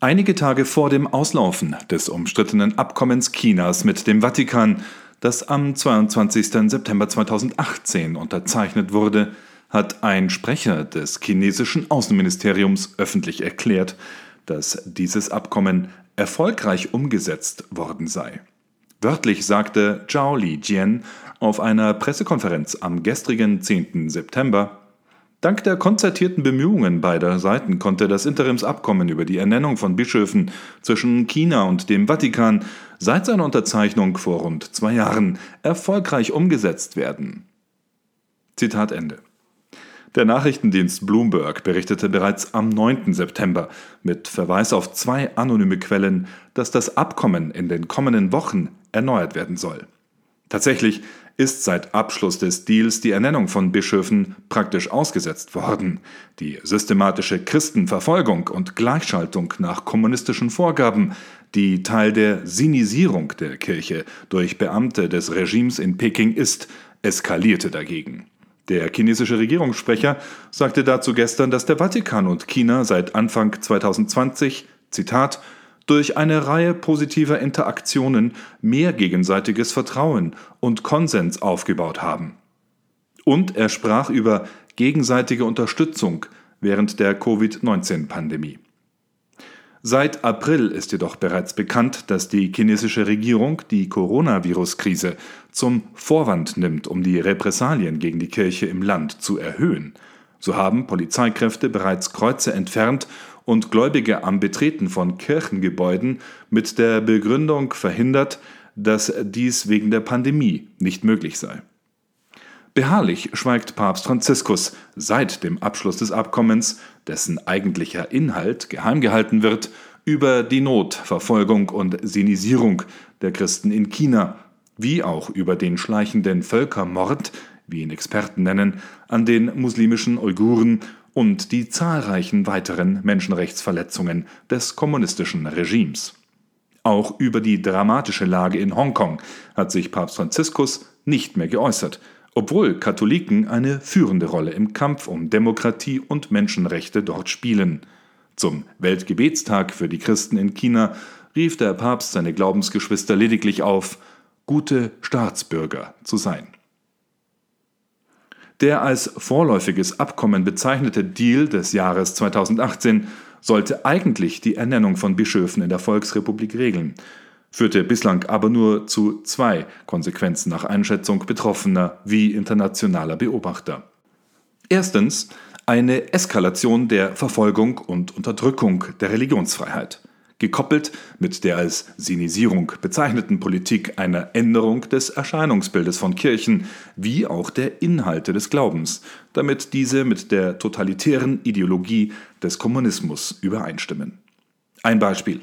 Einige Tage vor dem Auslaufen des umstrittenen Abkommens Chinas mit dem Vatikan, das am 22. September 2018 unterzeichnet wurde, hat ein Sprecher des chinesischen Außenministeriums öffentlich erklärt, dass dieses Abkommen erfolgreich umgesetzt worden sei. Wörtlich sagte Zhao Lijian auf einer Pressekonferenz am gestrigen 10. September, Dank der konzertierten Bemühungen beider Seiten konnte das Interimsabkommen über die Ernennung von Bischöfen zwischen China und dem Vatikan seit seiner Unterzeichnung vor rund zwei Jahren erfolgreich umgesetzt werden. Zitat Ende. Der Nachrichtendienst Bloomberg berichtete bereits am 9. September mit Verweis auf zwei anonyme Quellen, dass das Abkommen in den kommenden Wochen erneuert werden soll. Tatsächlich ist seit Abschluss des Deals die Ernennung von Bischöfen praktisch ausgesetzt worden. Die systematische Christenverfolgung und Gleichschaltung nach kommunistischen Vorgaben, die Teil der Sinisierung der Kirche durch Beamte des Regimes in Peking ist, eskalierte dagegen. Der chinesische Regierungssprecher sagte dazu gestern, dass der Vatikan und China seit Anfang 2020, Zitat, durch eine Reihe positiver Interaktionen mehr gegenseitiges Vertrauen und Konsens aufgebaut haben. Und er sprach über gegenseitige Unterstützung während der Covid-19-Pandemie. Seit April ist jedoch bereits bekannt, dass die chinesische Regierung die Coronavirus-Krise zum Vorwand nimmt, um die Repressalien gegen die Kirche im Land zu erhöhen. So haben Polizeikräfte bereits Kreuze entfernt und Gläubige am Betreten von Kirchengebäuden mit der Begründung verhindert, dass dies wegen der Pandemie nicht möglich sei. Beharrlich schweigt Papst Franziskus seit dem Abschluss des Abkommens, dessen eigentlicher Inhalt geheim gehalten wird, über die Not, Verfolgung und Sinisierung der Christen in China, wie auch über den schleichenden Völkermord, wie ihn Experten nennen, an den muslimischen Uiguren und die zahlreichen weiteren Menschenrechtsverletzungen des kommunistischen Regimes. Auch über die dramatische Lage in Hongkong hat sich Papst Franziskus nicht mehr geäußert, obwohl Katholiken eine führende Rolle im Kampf um Demokratie und Menschenrechte dort spielen. Zum Weltgebetstag für die Christen in China rief der Papst seine Glaubensgeschwister lediglich auf, gute Staatsbürger zu sein. Der als vorläufiges Abkommen bezeichnete Deal des Jahres 2018 sollte eigentlich die Ernennung von Bischöfen in der Volksrepublik regeln, führte bislang aber nur zu zwei Konsequenzen nach Einschätzung Betroffener wie internationaler Beobachter. Erstens eine Eskalation der Verfolgung und Unterdrückung der Religionsfreiheit gekoppelt mit der als Sinisierung bezeichneten Politik einer Änderung des Erscheinungsbildes von Kirchen wie auch der Inhalte des Glaubens, damit diese mit der totalitären Ideologie des Kommunismus übereinstimmen. Ein Beispiel.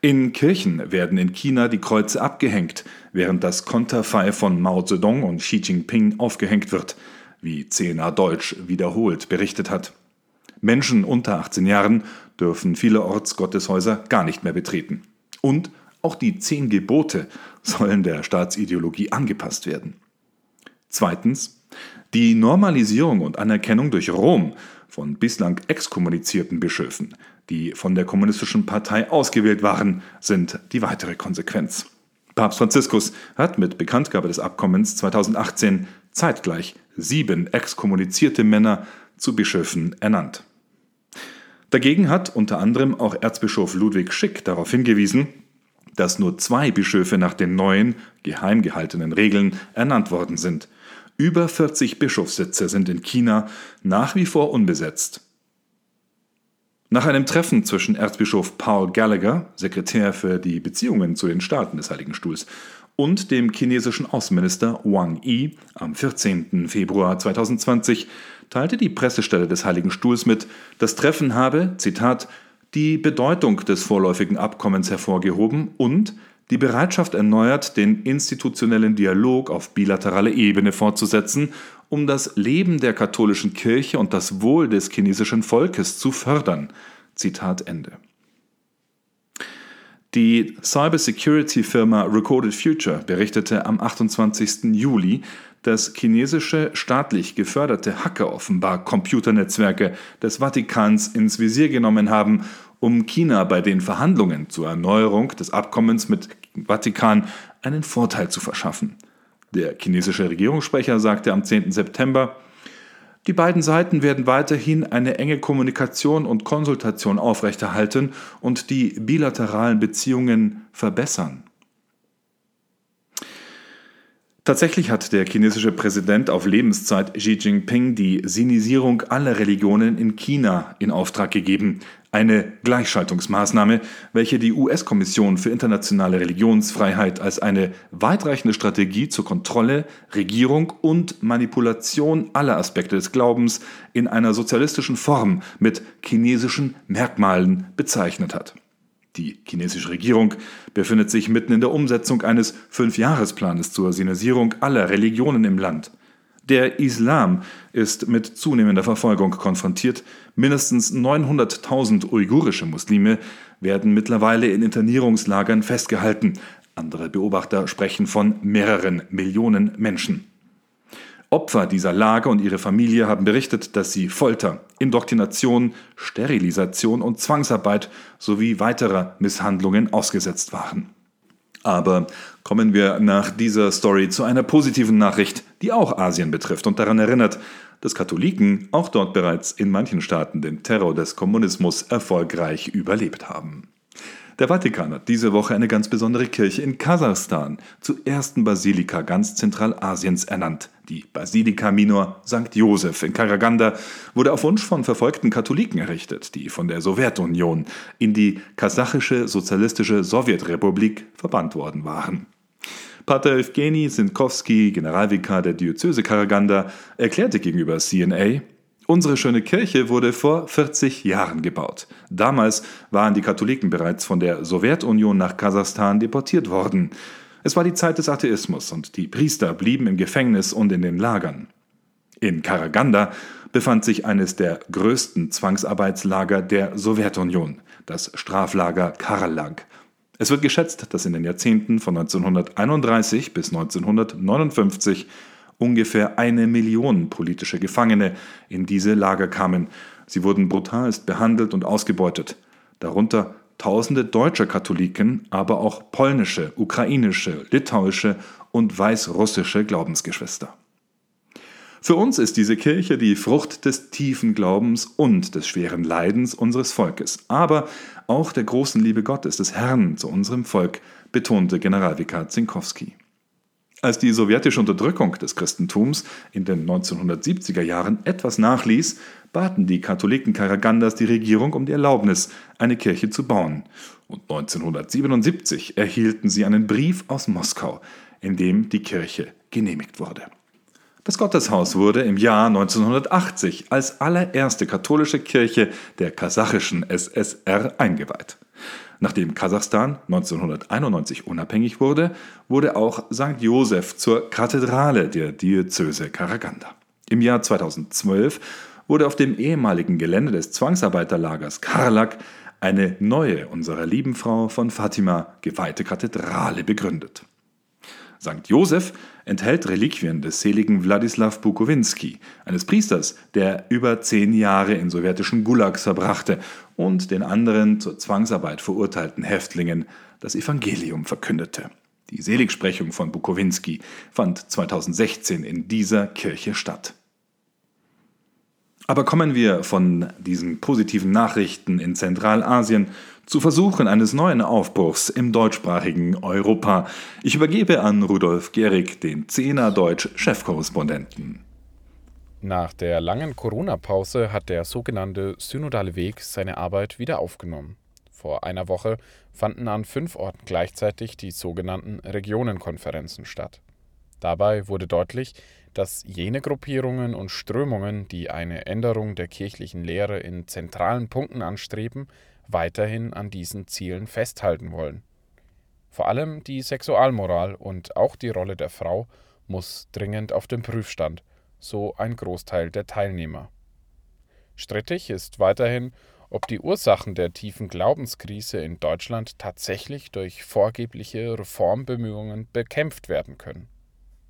In Kirchen werden in China die Kreuze abgehängt, während das Konterfei von Mao Zedong und Xi Jinping aufgehängt wird, wie CNA Deutsch wiederholt berichtet hat. Menschen unter 18 Jahren dürfen vielerorts Gotteshäuser gar nicht mehr betreten. Und auch die zehn Gebote sollen der Staatsideologie angepasst werden. Zweitens, die Normalisierung und Anerkennung durch Rom von bislang exkommunizierten Bischöfen, die von der kommunistischen Partei ausgewählt waren, sind die weitere Konsequenz. Papst Franziskus hat mit Bekanntgabe des Abkommens 2018 zeitgleich sieben exkommunizierte Männer zu Bischöfen ernannt. Dagegen hat unter anderem auch Erzbischof Ludwig Schick darauf hingewiesen, dass nur zwei Bischöfe nach den neuen, geheim gehaltenen Regeln ernannt worden sind. Über 40 Bischofssitze sind in China nach wie vor unbesetzt. Nach einem Treffen zwischen Erzbischof Paul Gallagher, Sekretär für die Beziehungen zu den Staaten des Heiligen Stuhls, und dem chinesischen Außenminister Wang Yi am 14. Februar 2020 teilte die Pressestelle des Heiligen Stuhls mit, das Treffen habe, Zitat, die Bedeutung des vorläufigen Abkommens hervorgehoben und die Bereitschaft erneuert, den institutionellen Dialog auf bilateraler Ebene fortzusetzen, um das Leben der katholischen Kirche und das Wohl des chinesischen Volkes zu fördern. Zitat Ende. Die Cybersecurity-Firma Recorded Future berichtete am 28. Juli, dass chinesische staatlich geförderte Hacker offenbar Computernetzwerke des Vatikans ins Visier genommen haben, um China bei den Verhandlungen zur Erneuerung des Abkommens mit Vatikan einen Vorteil zu verschaffen. Der chinesische Regierungssprecher sagte am 10. September, die beiden Seiten werden weiterhin eine enge Kommunikation und Konsultation aufrechterhalten und die bilateralen Beziehungen verbessern. Tatsächlich hat der chinesische Präsident auf Lebenszeit Xi Jinping die Sinisierung aller Religionen in China in Auftrag gegeben, eine Gleichschaltungsmaßnahme, welche die US-Kommission für internationale Religionsfreiheit als eine weitreichende Strategie zur Kontrolle, Regierung und Manipulation aller Aspekte des Glaubens in einer sozialistischen Form mit chinesischen Merkmalen bezeichnet hat. Die chinesische Regierung befindet sich mitten in der Umsetzung eines Fünfjahresplanes zur Sinisierung aller Religionen im Land. Der Islam ist mit zunehmender Verfolgung konfrontiert. Mindestens 900.000 uigurische Muslime werden mittlerweile in Internierungslagern festgehalten. Andere Beobachter sprechen von mehreren Millionen Menschen. Opfer dieser Lage und ihre Familie haben berichtet, dass sie Folter, Indoktrination, Sterilisation und Zwangsarbeit sowie weiterer Misshandlungen ausgesetzt waren. Aber kommen wir nach dieser Story zu einer positiven Nachricht, die auch Asien betrifft und daran erinnert, dass Katholiken auch dort bereits in manchen Staaten den Terror des Kommunismus erfolgreich überlebt haben. Der Vatikan hat diese Woche eine ganz besondere Kirche in Kasachstan zur ersten Basilika ganz Zentralasiens ernannt. Die Basilika Minor St. Joseph in Karaganda wurde auf Wunsch von verfolgten Katholiken errichtet, die von der Sowjetunion in die kasachische sozialistische Sowjetrepublik verbannt worden waren. Pater Evgeny Sinkowski, Generalvikar der Diözese Karaganda, erklärte gegenüber CNA, Unsere schöne Kirche wurde vor 40 Jahren gebaut. Damals waren die Katholiken bereits von der Sowjetunion nach Kasachstan deportiert worden. Es war die Zeit des Atheismus und die Priester blieben im Gefängnis und in den Lagern. In Karaganda befand sich eines der größten Zwangsarbeitslager der Sowjetunion, das Straflager Karlag. Es wird geschätzt, dass in den Jahrzehnten von 1931 bis 1959 ungefähr eine Million politische Gefangene in diese Lager kamen. Sie wurden brutalst behandelt und ausgebeutet, darunter tausende deutsche Katholiken, aber auch polnische, ukrainische, litauische und weißrussische Glaubensgeschwister. Für uns ist diese Kirche die Frucht des tiefen Glaubens und des schweren Leidens unseres Volkes, aber auch der großen Liebe Gottes, des Herrn zu unserem Volk, betonte Generalvikar Zinkowski. Als die sowjetische Unterdrückung des Christentums in den 1970er Jahren etwas nachließ, baten die Katholiken Karagandas die Regierung um die Erlaubnis, eine Kirche zu bauen. Und 1977 erhielten sie einen Brief aus Moskau, in dem die Kirche genehmigt wurde. Das Gotteshaus wurde im Jahr 1980 als allererste katholische Kirche der kasachischen SSR eingeweiht. Nachdem Kasachstan 1991 unabhängig wurde, wurde auch St. Joseph zur Kathedrale der Diözese Karaganda. Im Jahr 2012 wurde auf dem ehemaligen Gelände des Zwangsarbeiterlagers Karlak eine neue unserer lieben Frau von Fatima geweihte Kathedrale begründet. St. Joseph enthält Reliquien des seligen Wladislaw Bukowinski, eines Priesters, der über zehn Jahre in sowjetischen Gulags verbrachte und den anderen zur Zwangsarbeit verurteilten Häftlingen das Evangelium verkündete. Die Seligsprechung von Bukowinski fand 2016 in dieser Kirche statt. Aber kommen wir von diesen positiven Nachrichten in Zentralasien zu Versuchen eines neuen Aufbruchs im deutschsprachigen Europa. Ich übergebe an Rudolf Gehrig, den Zehner Deutsch-Chefkorrespondenten. Nach der langen Corona-Pause hat der sogenannte Synodale Weg seine Arbeit wieder aufgenommen. Vor einer Woche fanden an fünf Orten gleichzeitig die sogenannten Regionenkonferenzen statt. Dabei wurde deutlich, dass jene Gruppierungen und Strömungen, die eine Änderung der kirchlichen Lehre in zentralen Punkten anstreben, weiterhin an diesen Zielen festhalten wollen. Vor allem die Sexualmoral und auch die Rolle der Frau muss dringend auf den Prüfstand, so ein Großteil der Teilnehmer. Strittig ist weiterhin, ob die Ursachen der tiefen Glaubenskrise in Deutschland tatsächlich durch vorgebliche Reformbemühungen bekämpft werden können.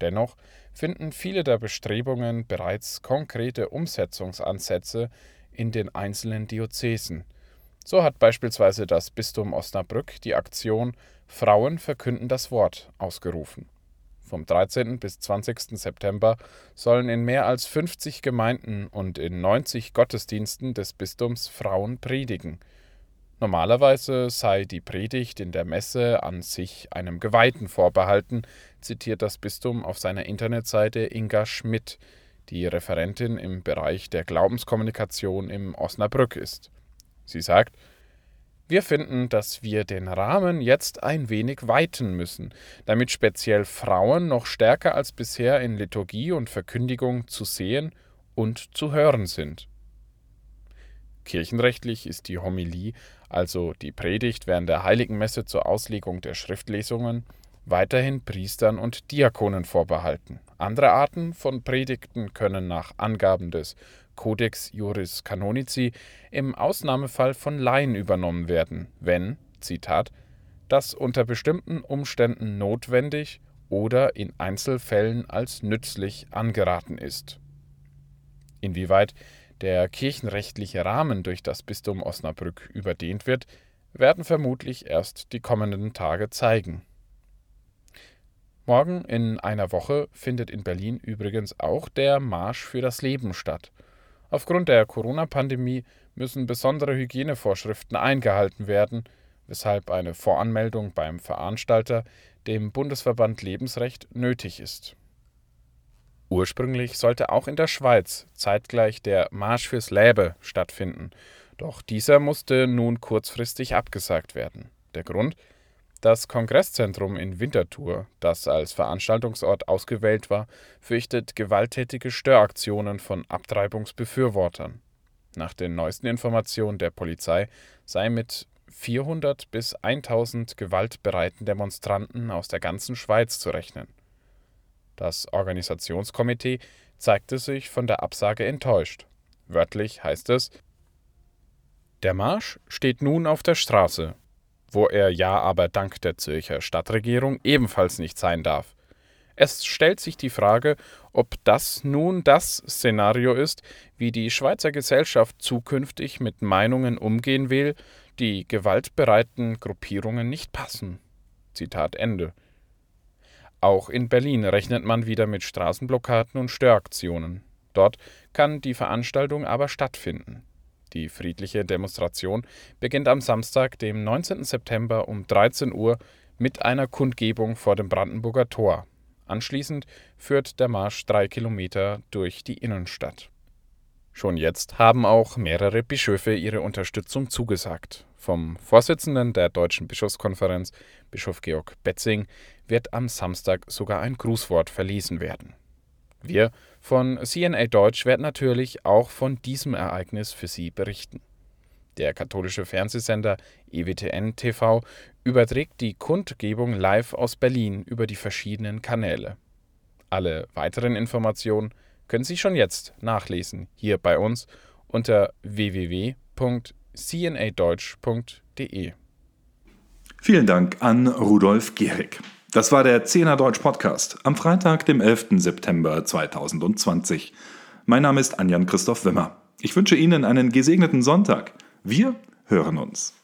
Dennoch finden viele der Bestrebungen bereits konkrete Umsetzungsansätze in den einzelnen Diözesen. So hat beispielsweise das Bistum Osnabrück die Aktion Frauen verkünden das Wort ausgerufen. Vom 13. bis 20. September sollen in mehr als 50 Gemeinden und in 90 Gottesdiensten des Bistums Frauen predigen. Normalerweise sei die Predigt in der Messe an sich einem Geweihten vorbehalten, zitiert das Bistum auf seiner Internetseite Inga Schmidt, die Referentin im Bereich der Glaubenskommunikation im Osnabrück ist. Sie sagt, wir finden, dass wir den Rahmen jetzt ein wenig weiten müssen, damit speziell Frauen noch stärker als bisher in Liturgie und Verkündigung zu sehen und zu hören sind. Kirchenrechtlich ist die Homilie, also die Predigt während der heiligen Messe zur Auslegung der Schriftlesungen, weiterhin Priestern und Diakonen vorbehalten. Andere Arten von Predigten können nach Angaben des Codex Juris Canonici im Ausnahmefall von Laien übernommen werden, wenn, Zitat, das unter bestimmten Umständen notwendig oder in Einzelfällen als nützlich angeraten ist. Inwieweit der kirchenrechtliche Rahmen durch das Bistum Osnabrück überdehnt wird, werden vermutlich erst die kommenden Tage zeigen. Morgen in einer Woche findet in Berlin übrigens auch der Marsch für das Leben statt. Aufgrund der Corona-Pandemie müssen besondere Hygienevorschriften eingehalten werden, weshalb eine Voranmeldung beim Veranstalter, dem Bundesverband Lebensrecht, nötig ist. Ursprünglich sollte auch in der Schweiz zeitgleich der Marsch fürs Läbe stattfinden, doch dieser musste nun kurzfristig abgesagt werden. Der Grund? Das Kongresszentrum in Winterthur, das als Veranstaltungsort ausgewählt war, fürchtet gewalttätige Störaktionen von Abtreibungsbefürwortern. Nach den neuesten Informationen der Polizei sei mit 400 bis 1000 gewaltbereiten Demonstranten aus der ganzen Schweiz zu rechnen. Das Organisationskomitee zeigte sich von der Absage enttäuscht. Wörtlich heißt es Der Marsch steht nun auf der Straße, wo er ja aber dank der Zürcher Stadtregierung ebenfalls nicht sein darf. Es stellt sich die Frage, ob das nun das Szenario ist, wie die Schweizer Gesellschaft zukünftig mit Meinungen umgehen will, die gewaltbereiten Gruppierungen nicht passen. Zitat Ende. Auch in Berlin rechnet man wieder mit Straßenblockaden und Störaktionen. Dort kann die Veranstaltung aber stattfinden. Die friedliche Demonstration beginnt am Samstag, dem 19. September um 13 Uhr mit einer Kundgebung vor dem Brandenburger Tor. Anschließend führt der Marsch drei Kilometer durch die Innenstadt. Schon jetzt haben auch mehrere Bischöfe ihre Unterstützung zugesagt. Vom Vorsitzenden der Deutschen Bischofskonferenz, Bischof Georg Betzing, wird am Samstag sogar ein Grußwort verlesen werden. Wir von CNA Deutsch werden natürlich auch von diesem Ereignis für Sie berichten. Der katholische Fernsehsender EWTN TV überträgt die Kundgebung live aus Berlin über die verschiedenen Kanäle. Alle weiteren Informationen können Sie schon jetzt nachlesen hier bei uns unter www.cnadeutsch.de. Vielen Dank an Rudolf Gehrig. Das war der Zehner Deutsch Podcast am Freitag, dem 11. September 2020. Mein Name ist Anjan Christoph Wimmer. Ich wünsche Ihnen einen gesegneten Sonntag. Wir hören uns.